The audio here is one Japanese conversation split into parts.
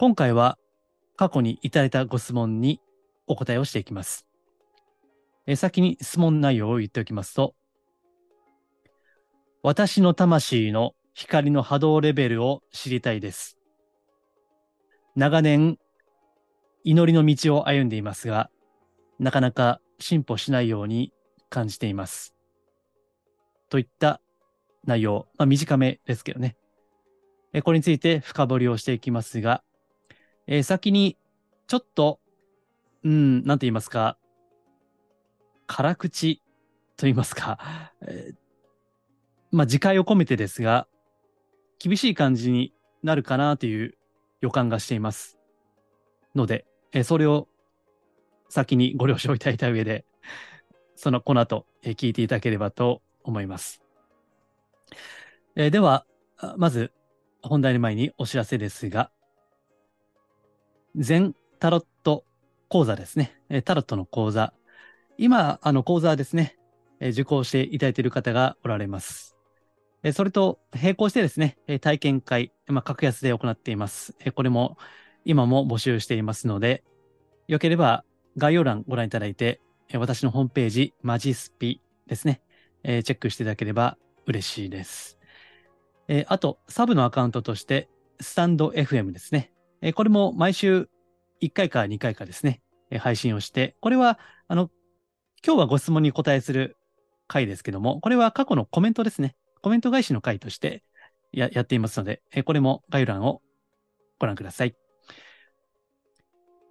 今回は過去にいただいたご質問にお答えをしていきます。え先に質問内容を言っておきますと、私の魂の光の波動レベルを知りたいです。長年、祈りの道を歩んでいますが、なかなか進歩しないように感じています。といった内容、まあ、短めですけどね。これについて深掘りをしていきますが、えー先にちょっと、うん、なんて言いますか、辛口と言いますか、えーまあ、自戒を込めてですが、厳しい感じになるかなという予感がしています。ので、えーそれを先にご了承いただいた上で、その、この後、えー聞いていただければと思います。えーでは、まず、本題の前にお知らせですが、全タロット講座ですね。タロットの講座。今、あの講座ですね、受講していただいている方がおられます。それと並行してですね、体験会、まあ、格安で行っています。これも今も募集していますので、よければ概要欄ご覧いただいて、私のホームページ、マジスピですね、チェックしていただければ嬉しいです。あと、サブのアカウントとして、スタンド FM ですね。えこれも毎週1回か2回かですね、え配信をして、これは、あの、今日はご質問に答えする回ですけども、これは過去のコメントですね。コメント返しの回としてややっていますので、えこれも概要欄をご覧ください。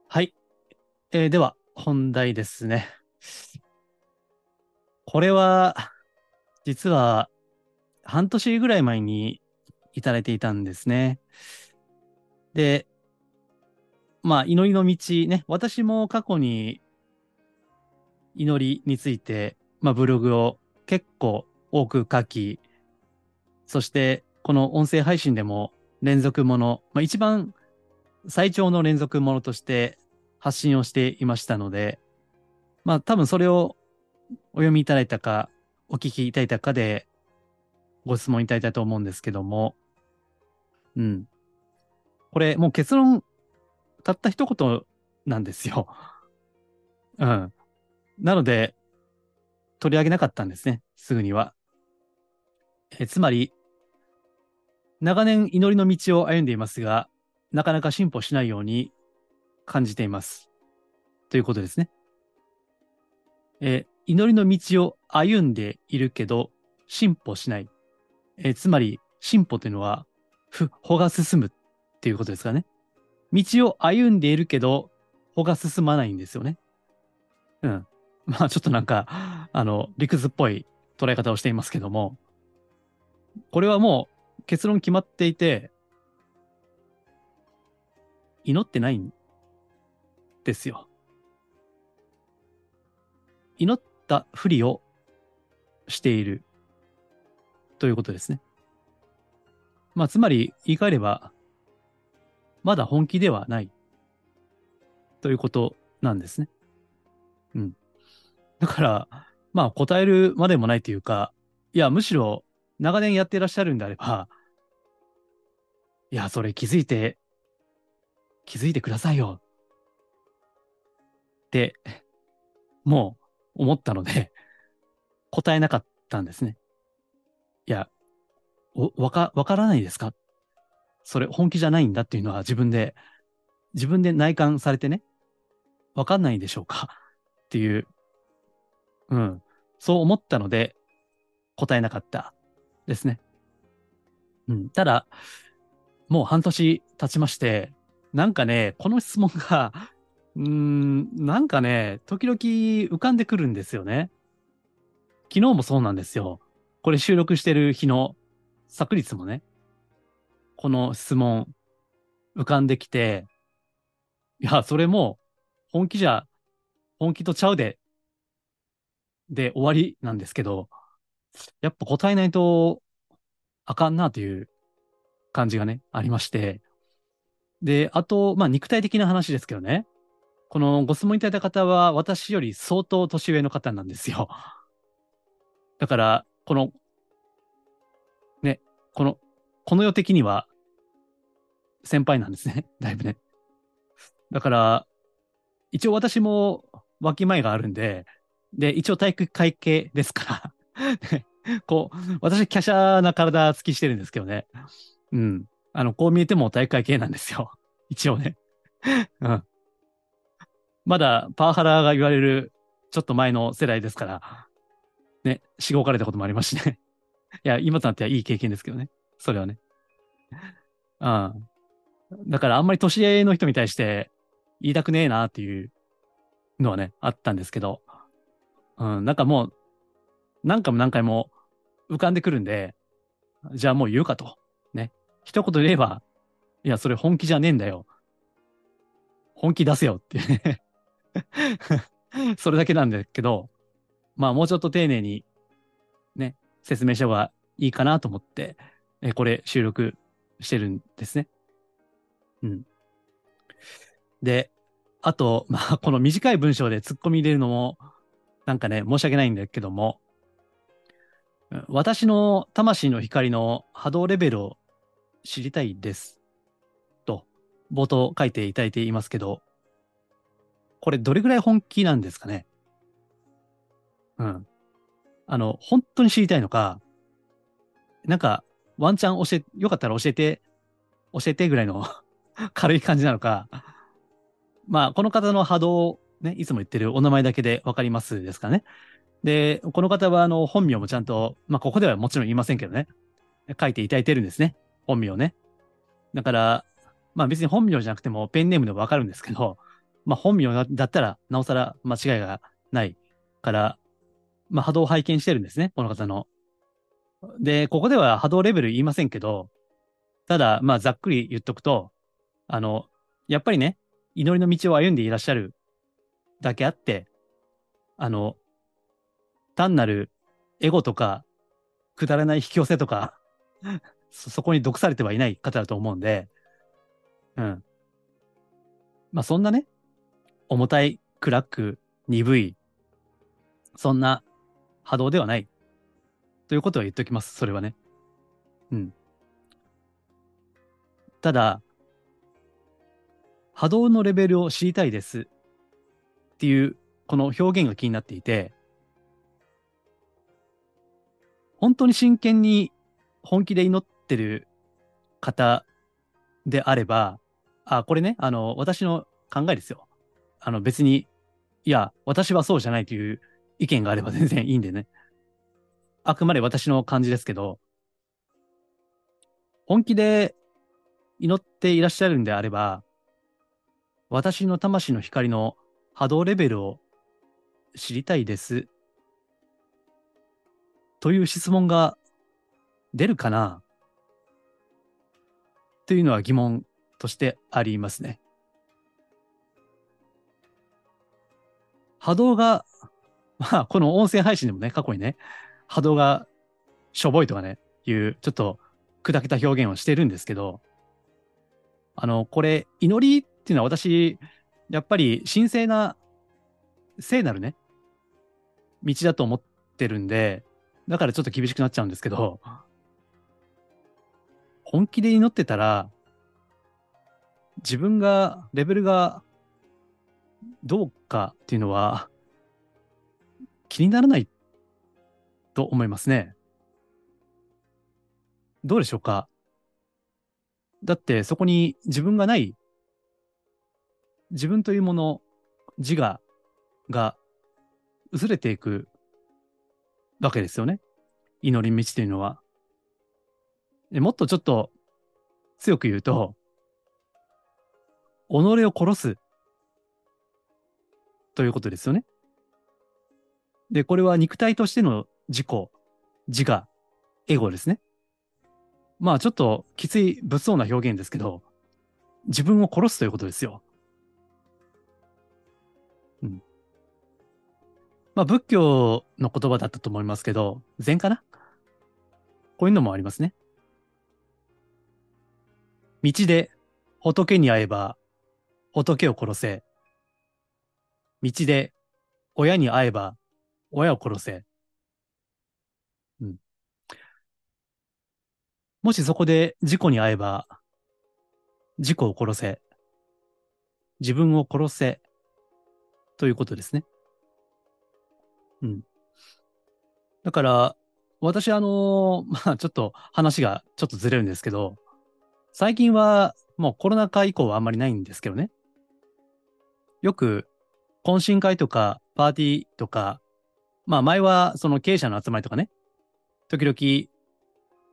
はい。えーでは、本題ですね。これは、実は、半年ぐらい前にいただいていたんですね。で、まあ、祈りの道ね、私も過去に祈りについて、まあ、ブログを結構多く書き、そして、この音声配信でも連続もの、まあ、一番最長の連続ものとして発信をしていましたので、まあ、多分それをお読みいただいたか、お聞きいただいたかで、ご質問いただいたと思うんですけども、うん。これ、もう結論、たった一言なんですよ。うん。なので、取り上げなかったんですね、すぐには。えつまり、長年祈りの道を歩んでいますが、なかなか進歩しないように感じています。ということですね。え祈りの道を歩んでいるけど、進歩しない。えつまり、進歩というのは、歩が進むっていうことですかね。道を歩んでいるけど、歩が進まないんですよね。うん。まあ、ちょっとなんか、あの、理屈っぽい捉え方をしていますけども、これはもう結論決まっていて、祈ってないんですよ。祈ったふりをしているということですね。まあ、つまり言い換えれば、まだ本気ではないということなんですね。うん。だから、まあ答えるまでもないというか、いや、むしろ長年やってらっしゃるんであれば、いや、それ気づいて、気づいてくださいよ。って、もう思ったので、答えなかったんですね。いや、わか、わからないですか？それ本気じゃないんだっていうのは自分で、自分で内観されてね、わかんないんでしょうか？っていう、うん、そう思ったので答えなかったですね。うん、ただ、もう半年経ちまして、なんかね、この質問が、うーん、なんかね、時々浮かんでくるんですよね。昨日もそうなんですよ。これ収録してる日の昨日もね、この質問浮かんできて、いや、それも本気じゃ、本気とちゃうで、で終わりなんですけど、やっぱ答えないとあかんなという感じがね、ありまして。で、あと、まあ肉体的な話ですけどね。このご質問いただいた方は私より相当年上の方なんですよ。だから、この、ね、この、この世的には先輩なんですね。だいぶね。だから、一応私もわきまえがあるんで、で、一応体育会系ですから こう、私、華奢な体つきしてるんですけどね。うん。あの、こう見えても体育会系なんですよ。一応ね。うん。まだパワハラが言われるちょっと前の世代ですから、ね、しごかれたこともありますしね。いや、今となってはいい経験ですけどね。それはね。うん。だからあんまり年上の人に対して言いたくねえなっていうのはね、あったんですけど、うん、なんかもう、何回も何回も浮かんでくるんで、じゃあもう言うかと。ね。一言言えば、いや、それ本気じゃねえんだよ。本気出せよっていうね それだけなんだけど、まあもうちょっと丁寧にね、説明した方がいいかなと思って、えこれ収録してるんですね。うん。で、あと、まあこの短い文章で突っ込み入れるのも、なんかね、申し訳ないんだけども、私の魂の光の波動レベルを知りたいです。と、冒頭書いていただいていますけど、これどれぐらい本気なんですかねうん。あの、本当に知りたいのか、なんか、ワンチャン教え、よかったら教えて、教えてぐらいの 軽い感じなのか、まあ、この方の波動、ね、いつも言ってるお名前だけでわかりますですかね。で、この方は、あの、本名もちゃんと、まあ、ここではもちろん言いませんけどね、書いていただいてるんですね。本名ね。だから、まあ別に本名じゃなくてもペンネームでもわかるんですけど、まあ本名だったらなおさら間違いがないから、まあ波動を拝見してるんですね、この方の。で、ここでは波動レベル言いませんけど、ただ、まあざっくり言っとくと、あの、やっぱりね、祈りの道を歩んでいらっしゃるだけあって、あの、単なるエゴとか、くだらない引き寄せとかそ、そこに毒されてはいない方だと思うんで、うん。まあそんなね、重たい、暗く、鈍い、そんな波動ではない。ということは言っておきます。それはね。うん。ただ、波動のレベルを知りたいですっていうこの表現が気になっていて、本当に真剣に本気で祈ってる方であれば、あ、これね、あの、私の考えですよ。あの、別に、いや、私はそうじゃないという意見があれば全然いいんでね。あくまで私の感じですけど、本気で祈っていらっしゃるんであれば、私の魂の光の波動レベルを知りたいです。という質問が出るかな？というのは疑問としてありますね。波動が、まあ、この音声配信でもね、過去にね、波動がしょぼいとかね、いう、ちょっと砕けた表現をしてるんですけど、あの、これ、祈りっていうのは私、やっぱり神聖な、聖なるね、道だと思ってるんで、だからちょっと厳しくなっちゃうんですけど、本気で祈ってたら、自分が、レベルがどうかっていうのは気にならないと思いますね。どうでしょうかだってそこに自分がない、自分というもの、自我が薄れていくわけですよね。祈り道というのは。もっとちょっと強く言うと、己を殺すということですよね。で、これは肉体としての自己、自我、エゴですね。まあちょっときつい物騒な表現ですけど、自分を殺すということですよ。まあ、仏教の言葉だったと思いますけど、禅かな？こういうのもありますね。道で仏に会えば仏を殺せ。道で親に会えば親を殺せ。うん。もしそこで事故に遭えば、事故を殺せ。自分を殺せ。ということですね。うん。だから、私、あの まあ、ちょっと話がちょっとずれるんですけど、最近はもうコロナ禍以降はあんまりないんですけどね。よく懇親会とかパーティーとか、まあ前はその経営者の集まりとかね、時々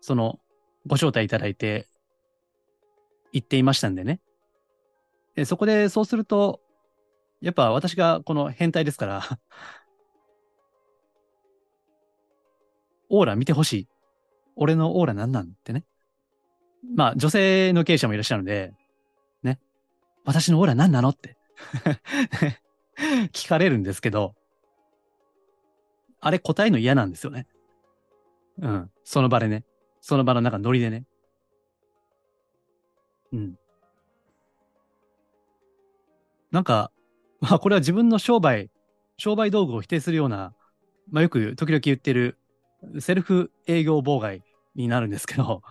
そのご招待いただいて行っていましたんでね。でそこでそうすると、やっぱ私がこの変態ですからオーラ見てほしい。俺のオーラ何なん？ってね。まあ女性の経営者もいらっしゃるんで、ね。私のオーラ何なの？って 聞かれるんですけど、あれ答えの嫌なんですよね。うん。その場でね。その場の中ノリでね。うん。なんか、まあこれは自分の商売、商売道具を否定するような、まあよく時々言ってるセルフ営業妨害になるんですけど、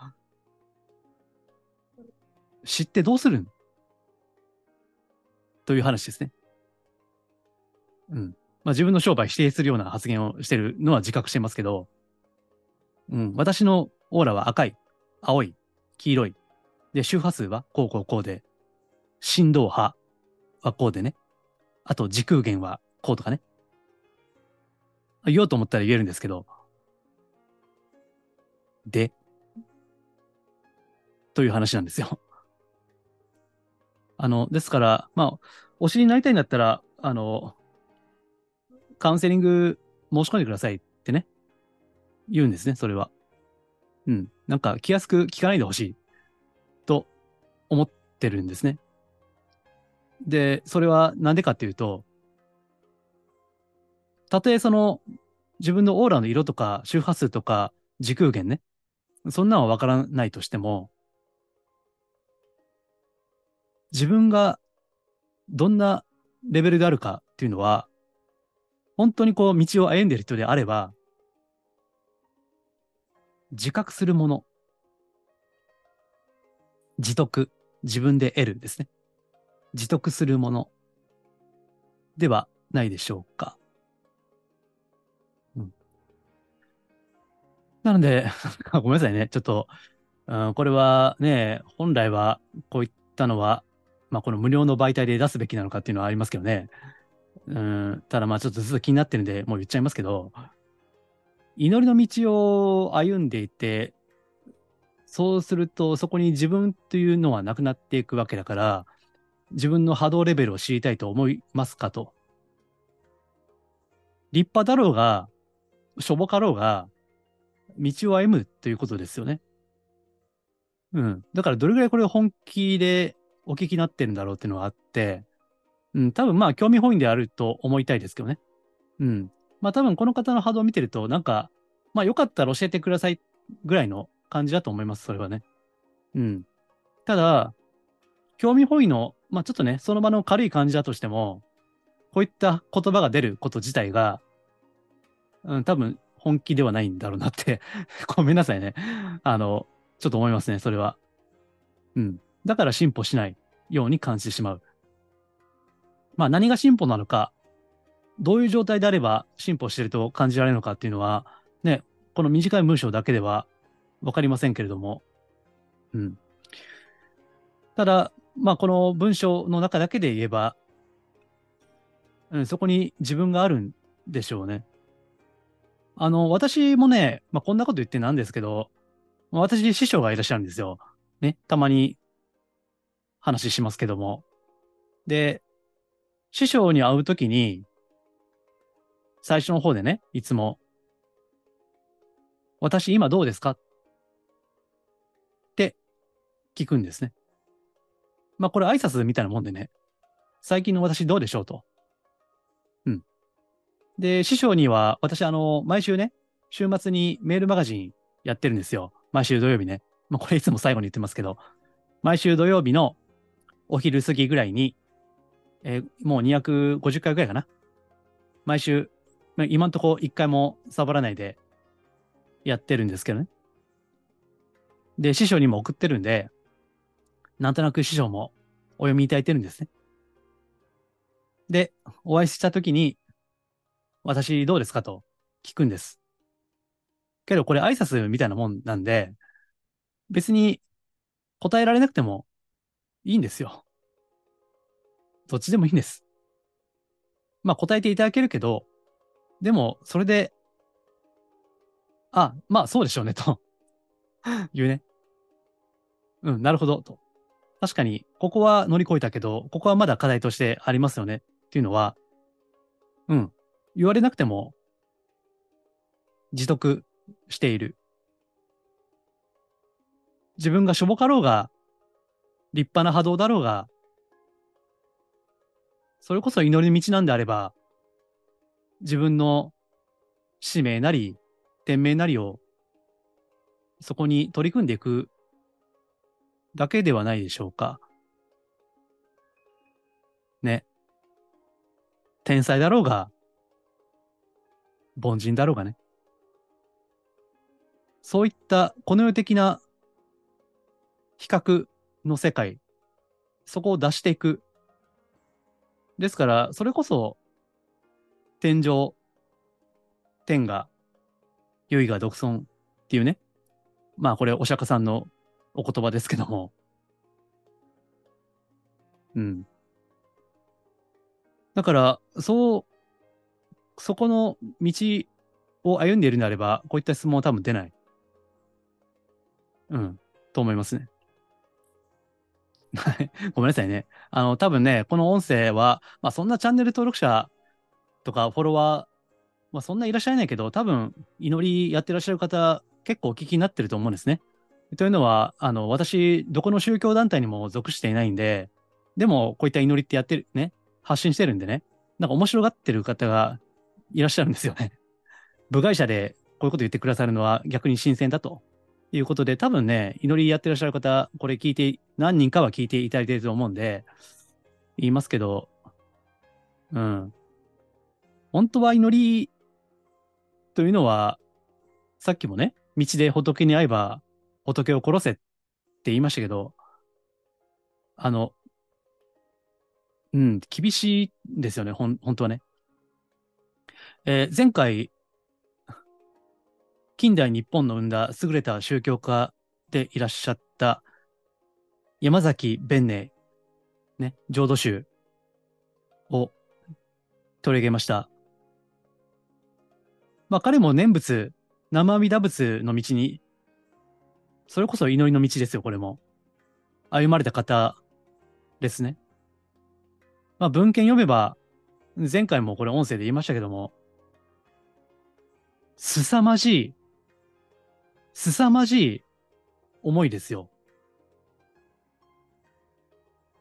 知ってどうするん？という話ですね。うん。まあ自分の商売否定するような発言をしてるのは自覚してますけど、うん。私のオーラは赤い、青い、黄色い。で、周波数はこうこうこうで、振動波はこうでね。あと時空弦はこうとかね。言おうと思ったら言えるんですけど、で、という話なんですよ。あの、ですから、まあ、お知りになりたいんだったら、あの、カウンセリング申し込んでくださいってね、言うんですね、それは。うん。なんか気安く聞かないでほしいと思ってるんですね。で、それはなんでかっていうと、たとえその自分のオーラの色とか周波数とか時空弦ね、そんなんはわからないとしても、自分がどんなレベルであるかっていうのは、本当にこう道を歩んでいる人であれば、自覚するもの、自得、自分で得るですね。自得するものではないでしょうか。なので、ごめんなさいね。ちょっと、うん、これはね、本来はこういったのは、まあ、この無料の媒体で出すべきなのかっていうのはありますけどね。うん、ただまあちょっとずっと気になってるんで、もう言っちゃいますけど、祈りの道を歩んでいて、そうするとそこに自分というのはなくなっていくわけだから、自分の波動レベルを知りたいと思いますかと。立派だろうが、しょぼかろうが、道を歩むということですよね。うん。だからどれぐらいこれを本気でお聞きになってるんだろうっていうのがあって、うん、多分まあ興味本位であると思いたいですけどね。うん。まあ多分この方の波動を見てると、なんか、まあよかったら教えてくださいぐらいの感じだと思います、それはね。うん。ただ、興味本位の、まあちょっとね、その場の軽い感じだとしても、こういった言葉が出ること自体が、うん、多分本気ではないんだろうなって ごめんなさいね。あの、ちょっと思いますね、それは。うん。だから進歩しないように感じてしまう。まあ何が進歩なのか、どういう状態であれば進歩してると感じられるのかっていうのは、ね、この短い文章だけではわかりませんけれども、うん。ただ、まあこの文章の中だけで言えば、うん、そこに自分があるんでしょうね。あの、私もね、まあこんなこと言ってなんですけど、私師匠がいらっしゃるんですよ。ね、たまに話しますけども。で、師匠に会うときに、最初の方でね、いつも、私今どうですか？って聞くんですね。まあこれ挨拶みたいなもんでね、最近の私どうでしょうと。で、師匠には、私あの、毎週ね、週末にメールマガジンやってるんですよ。毎週土曜日ね。まあこれいつも最後に言ってますけど、毎週土曜日のお昼過ぎぐらいに、えー、もう250回ぐらいかな。毎週、まあ今んとこ一回もサボらないでやってるんですけどね。で、師匠にも送ってるんで、なんとなく師匠もお読みいただいてるんですね。で、お会いしたときに、私どうですか？と聞くんです。けどこれ挨拶みたいなもんなんで、別に答えられなくてもいいんですよ。どっちでもいいんです。まあ答えていただけるけど、でもそれで、あ、まあそうでしょうねと言うね。うん、なるほどと。確かに、ここは乗り越えたけど、ここはまだ課題としてありますよねっていうのは、うん、言われなくても自得している。自分がしょぼかろうが、立派な波動だろうが、それこそ祈りの道なんであれば、自分の使命なり、天命なりを、そこに取り組んでいくだけではないでしょうか。ね。天才だろうが、凡人だろうがね。そういったこの世的な比較の世界、そこを出していく。ですから、それこそ、天上、天が、良いが独尊っていうね。まあこれお釈迦さんのお言葉ですけども。うん。だから、そう、そこの道を歩んでいるなれば、こういった質問は多分出ない。うん、と思いますね。ごめんなさいね。あの、多分ね、この音声は、まあそんなチャンネル登録者とかフォロワー、まあそんないらっしゃらないけど、多分祈りやってらっしゃる方、結構お聞きになってると思うんですね。というのは、あの、私、どこの宗教団体にも属していないんで、でも、こういった祈りってやってる、ね、発信してるんでね、なんか面白がってる方がいらっしゃるんですよね。部外者でこういうこと言ってくださるのは逆に新鮮だということで、多分ね、祈りやってらっしゃる方、これ聞いて、何人かは聞いていただいていると思うんで、言いますけど、うん。本当は祈りというのは、さっきもね、道で仏に会えば仏を殺せって言いましたけど、あの、うん、厳しいんですよね、ほん、本当はね。えー、前回、近代日本の生んだ優れた宗教家でいらっしゃった山崎弁寧、ね、浄土宗を取り上げました。まあ彼も念仏、生阿弥陀仏の道に、それこそ祈りの道ですよ、これも。歩まれた方ですね。まあ文献読めば、前回もこれ音声で言いましたけども、凄まじい凄まじい思いですよ。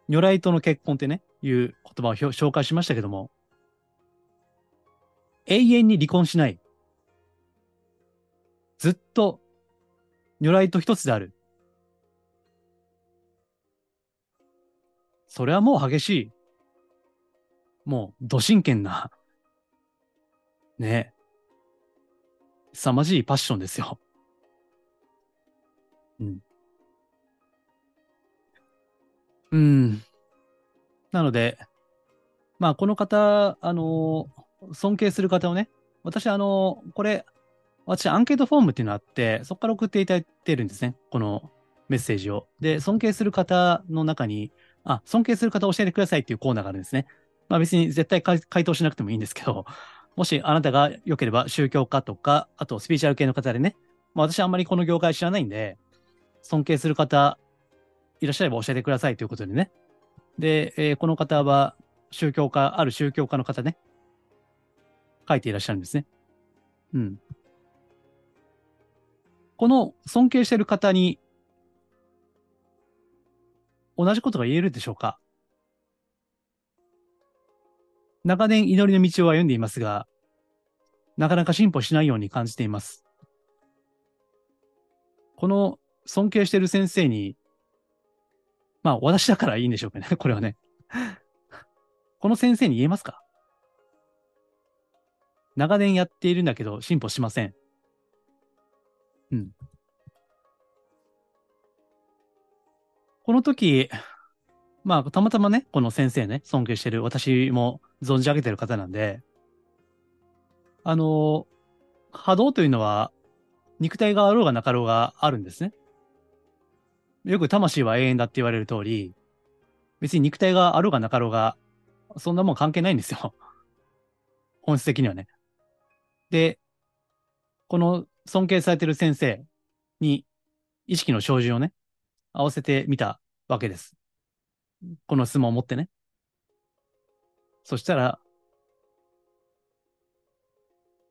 如来との結婚ってね、いう言葉を紹介しましたけども、永遠に離婚しない。ずっと如来と一つである。それはもう激しい。もう、ど真剣な、ね、凄まじいパッションですよ。うん。うん。なので、まあ、この方、あの尊敬する方をね、私、あのこれ、私、アンケートフォームっていうのがあって、そこから送っていただいてるんですね。このメッセージを。で、尊敬する方の中に、あ、尊敬する方教えてくださいっていうコーナーがあるんですね。まあ別に絶対回答しなくてもいいんですけど、もしあなたが良ければ宗教家とか、あとスピーチャル系の方でね、まあ私あんまりこの業界知らないんで、尊敬する方いらっしゃれば教えてくださいということでね。で、えー、この方は宗教家、ある宗教家の方ね、書いていらっしゃるんですね。うん。この尊敬している方に、同じことが言えるでしょうか？長年祈りの道を歩んでいますが、なかなか進歩しないように感じています。この尊敬している先生に、まあ私だからいいんでしょうかね、これはね。この先生に言えますか？長年やっているんだけど進歩しません。うん。この時、まあ、たまたまね、この先生ね、尊敬してる、私も存じ上げてる方なんで、あの、波動というのは、肉体があろうがなかろうがあるんですね。よく魂は永遠だって言われる通り、別に肉体があろうがなかろうが、そんなもん関係ないんですよ。本質的にはね。で、この尊敬されてる先生に意識の照準をね、合わせてみたわけです。この質問を持ってね。そしたら、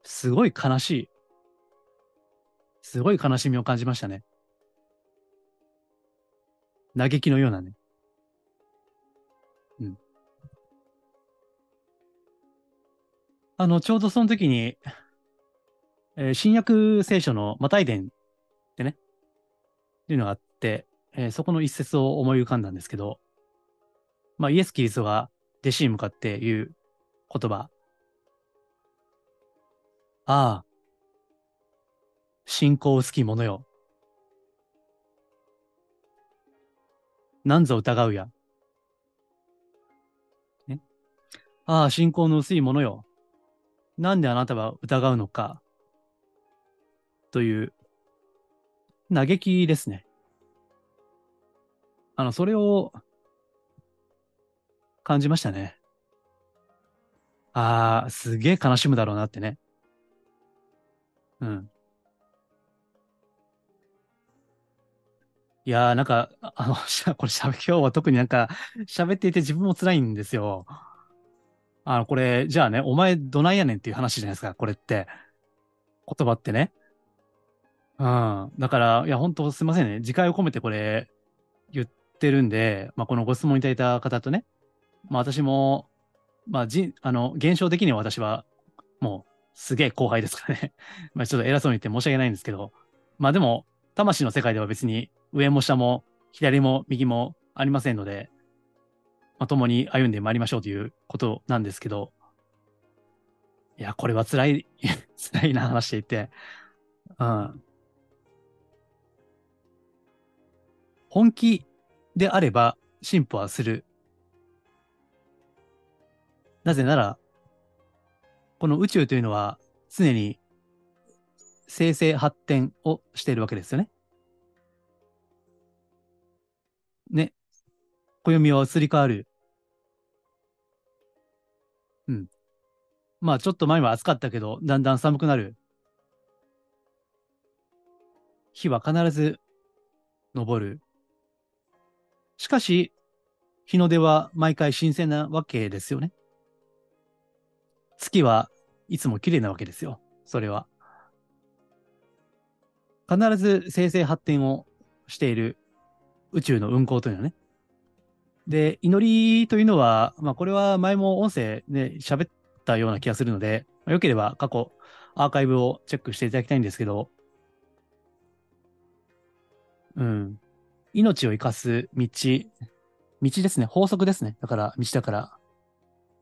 すごい悲しい。すごい悲しみを感じましたね。嘆きのようなね。うん。あの、ちょうどその時に、えー、新約聖書のマタイ伝ってね、っていうのがあって、えー、そこの一節を思い浮かんだんですけど、まあ、イエス・キリストが弟子に向かって言う言葉。ああ、信仰薄き者よ。なんぞ疑うや。ね、ああ、信仰の薄い者よ。なんであなたは疑うのか。という、嘆きですね。あの、それを感じましたね。ああ、すげえ悲しむだろうなってね。うん。いやー、なんか、あの、これしゃべ、今日は特になんか、喋っていて自分も辛いんですよ。あの、これ、じゃあね、お前どないやねんっていう話じゃないですか、これって。言葉ってね。うん。だから、いや、本当すいませんね。次回を込めてこれ、言ってるんで、まあ、このご質問いただいた方とね、まあ、私も、まあ、じ、あの、現象的には私は、もう、すげえ後輩ですからね。まあ、ちょっと偉そうに言って申し訳ないんですけど、まあでも、魂の世界では別に上も下も左も右もありませんので、まあ、共に歩んでまいりましょうということなんですけど、いや、これは辛い、辛いな話していて、うん。本気であれば進歩はする。なぜなら、この宇宙というのは常に生成発展をしているわけですよね。ね。暦は移り変わる。うん。まあちょっと前は暑かったけど、だんだん寒くなる。日は必ず昇る。しかし、日の出は毎回新鮮なわけですよね。月はいつも綺麗なわけですよ。それは。必ず生成発展をしている宇宙の運行というのはね。で、祈りというのは、まあこれは前も音声で喋ったような気がするので、まあ、よければ過去アーカイブをチェックしていただきたいんですけど、うん。命を生かす道、道ですね。法則ですね。だから、道だから。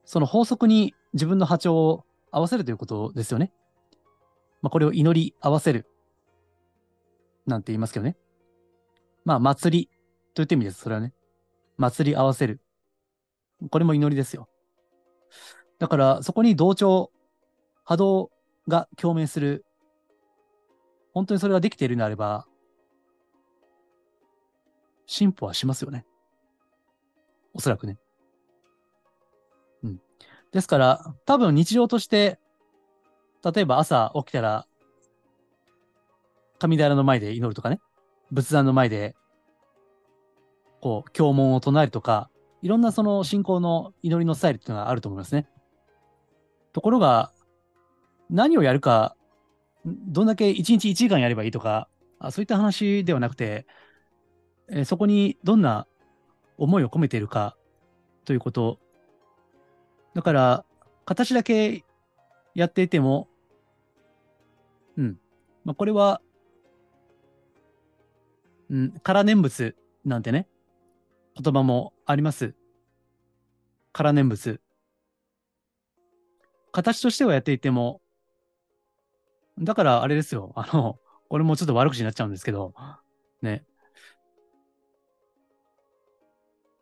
その法則に自分の波長を合わせるということですよね。まあ、これを祈り合わせる。なんて言いますけどね。まあ、祭りといった意味です。それはね。祭り合わせる。これも祈りですよ。だから、そこに同調、波動が共鳴する。本当にそれができているのであれば、進歩はしますよね。おそらくね。ですから、多分日常として、例えば朝起きたら、神寺の前で祈るとかね、仏壇の前で、こう、経文を唱えるとか、いろんなその信仰の祈りのスタイルっていうのがあると思いますね。ところが、何をやるか、どんだけ1日1時間やればいいとか、あそういった話ではなくて、え、そこにどんな思いを込めているかということ。だから、形だけやっていても、うん。まあ、これは、うん、空念仏なんてね、言葉もあります。空念仏。形としてはやっていても、だからあれですよ。あの、これもちょっと悪口になっちゃうんですけど、ね。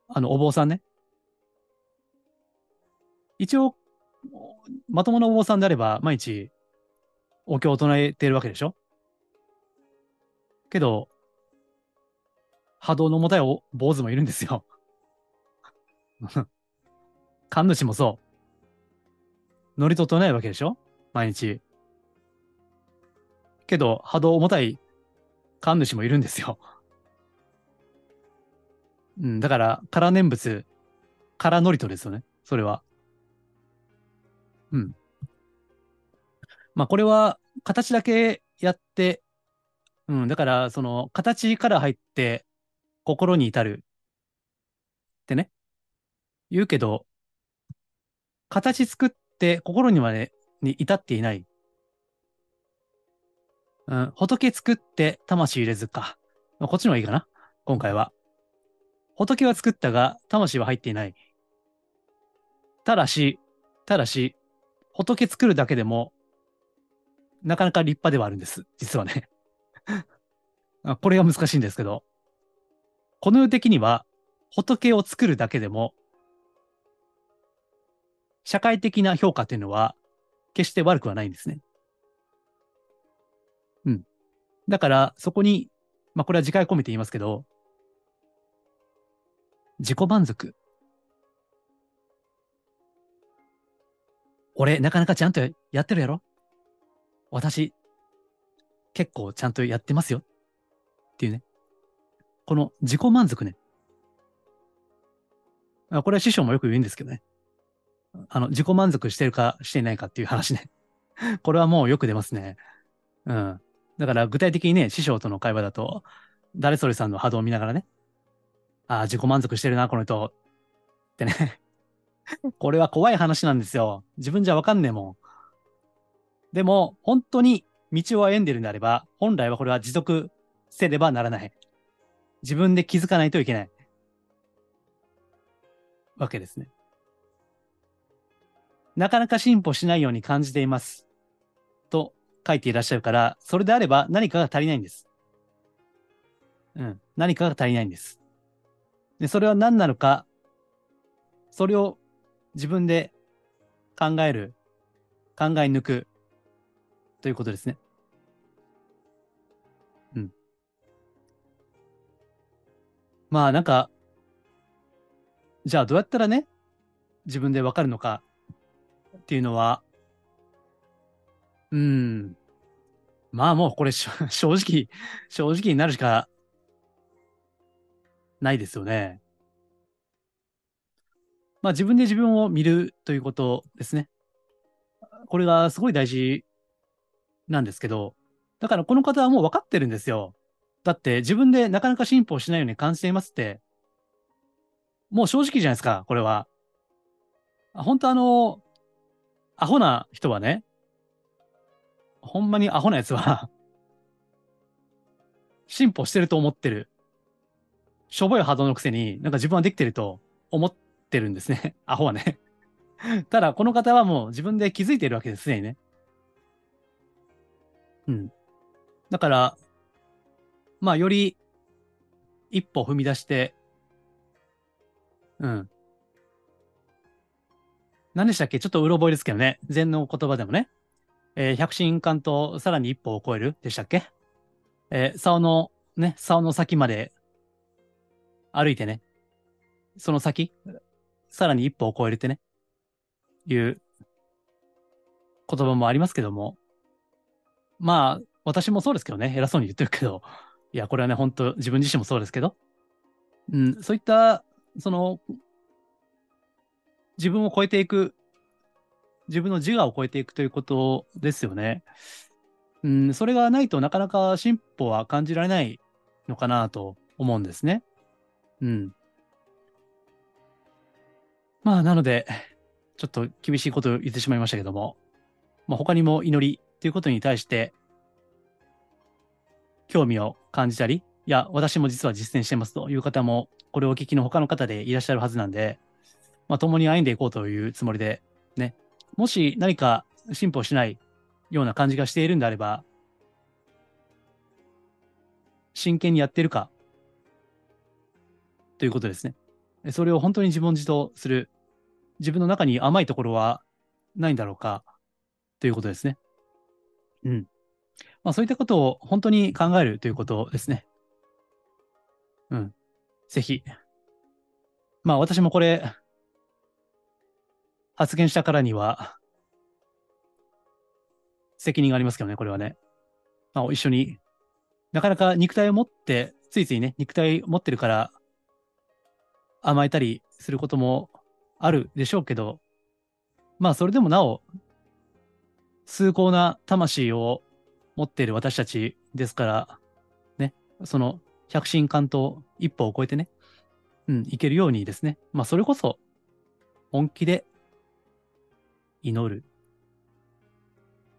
あの、お坊さんね。一応、まともなお坊さんであれば、毎日、お経を唱えているわけでしょ？けど、波動の重たいお坊主もいるんですよ。神主もそう。ノリと唱えるわけでしょ？毎日。けど、波動重たい神主もいるんですよ。うん、だから、空念仏、空ノリとですよね。それは。うん。まあ、これは、形だけやって、うん、だから、その、形から入って、心に至る。ってね。言うけど、形作って心にまでに至っていない。うん、仏作って魂入れずか。まあこっちの方がいいかな。今回は。仏は作ったが、魂は入っていない。ただし、ただし、仏作るだけでも、なかなか立派ではあるんです。実はね。これが難しいんですけど。この世的には、仏を作るだけでも、社会的な評価っていうのは、決して悪くはないんですね。うん。だから、そこに、まあ、これは次回込めて言いますけど、自己満足。俺、なかなかちゃんとやってるやろ？私、結構ちゃんとやってますよ。っていうね。この自己満足ね。これは師匠もよく言うんですけどね。あの、自己満足してるかしていないかっていう話ね。これはもうよく出ますね。うん。だから具体的にね、師匠との会話だと、誰それさんの波動を見ながらね、ああ、自己満足してるな、この人。ってね。これは怖い話なんですよ。自分じゃわかんねえもん。でも、本当に道を歩んでるんであれば、本来はこれは持続せればならない。自分で気づかないといけない。わけですね。なかなか進歩しないように感じています。と書いていらっしゃるから、それであれば何かが足りないんです。うん。何かが足りないんです。で、それは何なのか、それを自分で考える、考え抜く、ということですね。うん。まあなんか、じゃあどうやったらね、自分でわかるのかっていうのは、うん。まあもうこれ 正直、正直になるしかないですよね。まあ自分で自分を見るということですね。これがすごい大事なんですけど、だからこの方はもう分かってるんですよ。だって自分でなかなか進歩しないように感じていますって、もう正直じゃないですか、これは。本当あの、アホな人はね、ほんまにアホなやつは、進歩してると思ってる。しょぼい波動のくせに、なんか自分はできてると思ってるんですね。アホはね。ただ、この方はもう自分で気づいているわけです、すでにね。うん。だから、まあ、より一歩踏み出して、うん。何でしたっけ？ちょっとうろ覚えですけどね。禅の言葉でもね。えー百心観とさらに一歩を超えるでしたっけ？えー竿の、ね、竿の先まで歩いてね。その先、さらに一歩を超えるってね。いう言葉もありますけども。まあ、私もそうですけどね。偉そうに言ってるけど。いや、これはね、本当自分自身もそうですけど。うん、そういった、その、自分を超えていく、自分の自我を超えていくということですよね。うん、それがないとなかなか進歩は感じられないのかなと思うんですね。うん。まあ、なので、ちょっと厳しいことを言ってしまいましたけども、まあ、他にも祈りということに対して、興味を感じたり、いや、私も実は実践してますという方も、これをお聞きの他の方でいらっしゃるはずなんで、まあ、共に歩んでいこうというつもりで、ね、もし何か進歩しないような感じがしているんであれば、真剣にやってるか、ということですね。それを本当に自問自答する、自分の中に甘いところはないんだろうか、ということですね。うん。まあそういったことを本当に考えるということですね。うん。ぜひ。まあ私もこれ、発言したからには、責任がありますけどね、これはね。まあ一緒に、なかなか肉体を持って、ついついね、肉体を持ってるから甘えたりすることもあるでしょうけど、まあそれでもなお、崇高な魂を持っている私たちですから、ね、その百神関東一歩を超えてね、うん、いけるようにですね、まあそれこそ本気で祈る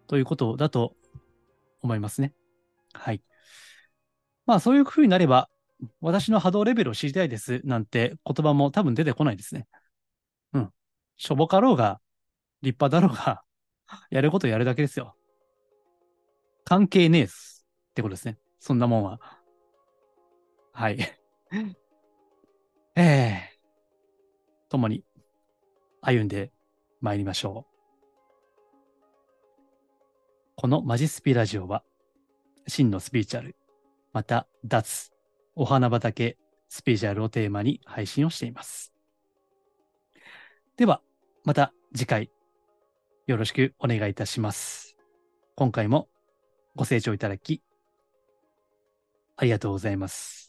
ということだと思いますね。はい。まあそういう風になれば、私の波動レベルを知りたいですなんて言葉も多分出てこないですね。うん。しょぼかろうが、立派だろうが、やることやるだけですよ。関係ねえっす。ってことですね。そんなもんは。はい。ええー、共に歩んで参りましょう。このマジスピラジオは、真のスピーチャル、また脱お花畑スペシャルをテーマに配信をしています。では、また次回よろしくお願いいたします。今回もご清聴いただきありがとうございます。